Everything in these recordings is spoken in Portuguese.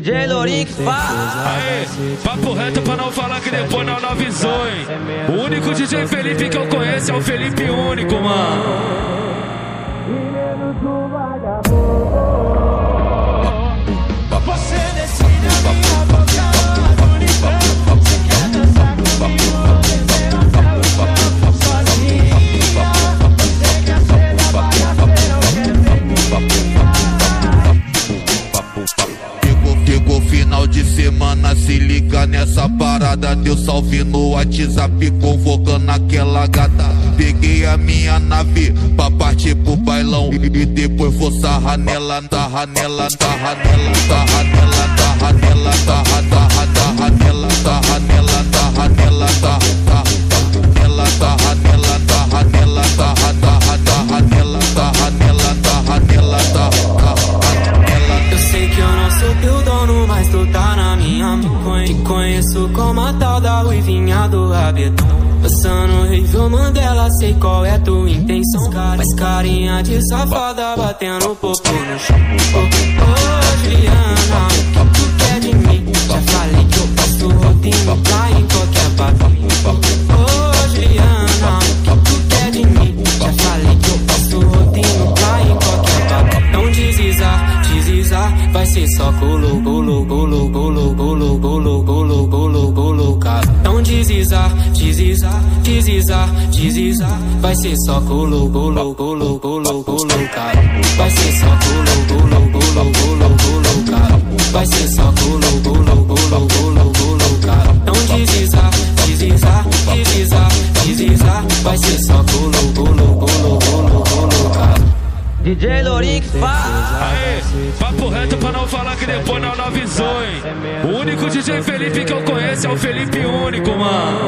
DJ Lourinho que faz. Aê, papo reto pra não falar que depois não avisou, hein? O único DJ Felipe que eu conheço é o Felipe Único, mano. Parada. Deu salve no WhatsApp, convocando aquela gata. Peguei a minha nave pra partir pro bailão. E depois vou sarrar nela, tarra nela, tarra nela, tarra nela, tarra nela, tarra, tarra, tarra nela, tarra nela, tarra nela, tarra, rabetão. Passando rei filmando sei qual é tua intenção. Faz carinha de safada batendo popô no chão. Ô, Juliana, o que tu quer de mim? Já falei que eu passo rotinho pra em qualquer papinho. Ô, Juliana, o que tu quer de mim? Já falei que eu passo rotinho pra em qualquer papinho. Não deslizar, deslizar, vai ser só golo, golo, golo, golo, golo, golo, golo, golo deslizar, deslizar, deslizar, deslizar. Vai ser só colo, colo, colo, colo, colo, cara. Vai ser só colo, colo, colo, colo, colo, cara. Vai ser só colo, colo, colo, colo, colo, cara. Não deslizar, deslizar, deslizar, deslizar. Vai ser só colo, colo, colo, colo, colo, cara. DJ Lorix, vai! Papo reto pra não falar que depois não avisou, hein? O único DJ Felipe que eu conheço é o Felipe Único, mano.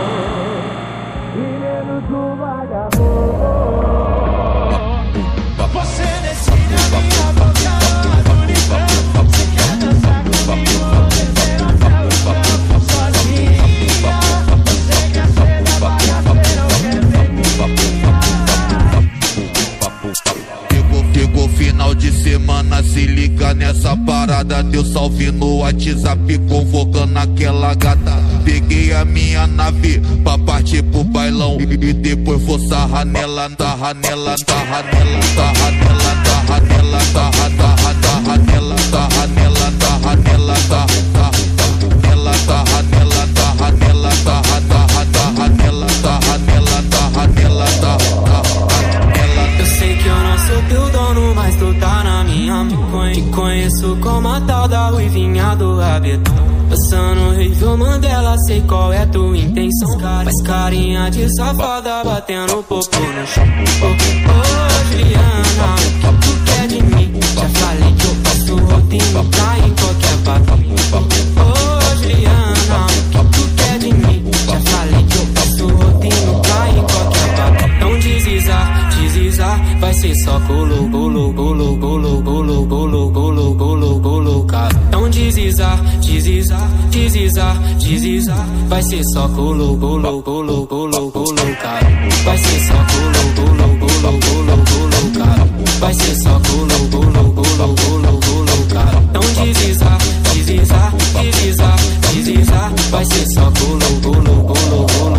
Nessa parada. Deu salve no WhatsApp, convocando aquela gata. Peguei a minha nave pra partir pro bailão. E depois vou sarrar nela, tarra nela, tarra nela, tarra nela, tarra Te conheço como a tal da ruivinha do rabetão. Passando review Mandela, sei qual é tua intenção. Faz carinha de safada, batendo popô no chão. Ô, Juliana, o que tu quer de mim? Já falei que eu passo rodinho pra em qualquer papinho. Ô, Juliana, o que tu quer de mim? Já falei que eu passo rodinho pra em qualquer papinho. Então deslizar, deslizar, vai ser só golo, golo, golo, golo, golo, deslizar, deslizar. Vai ser só colo, colo, colo, colo, colo, cara. Vai ser só colo, colo, colo, colo, colo, cara. Vai ser só colo, colo, colo, colo, colo, cara. Então deslizar, deslizar, deslizar, deslizar. Vai ser só colo, colo, colo, colo.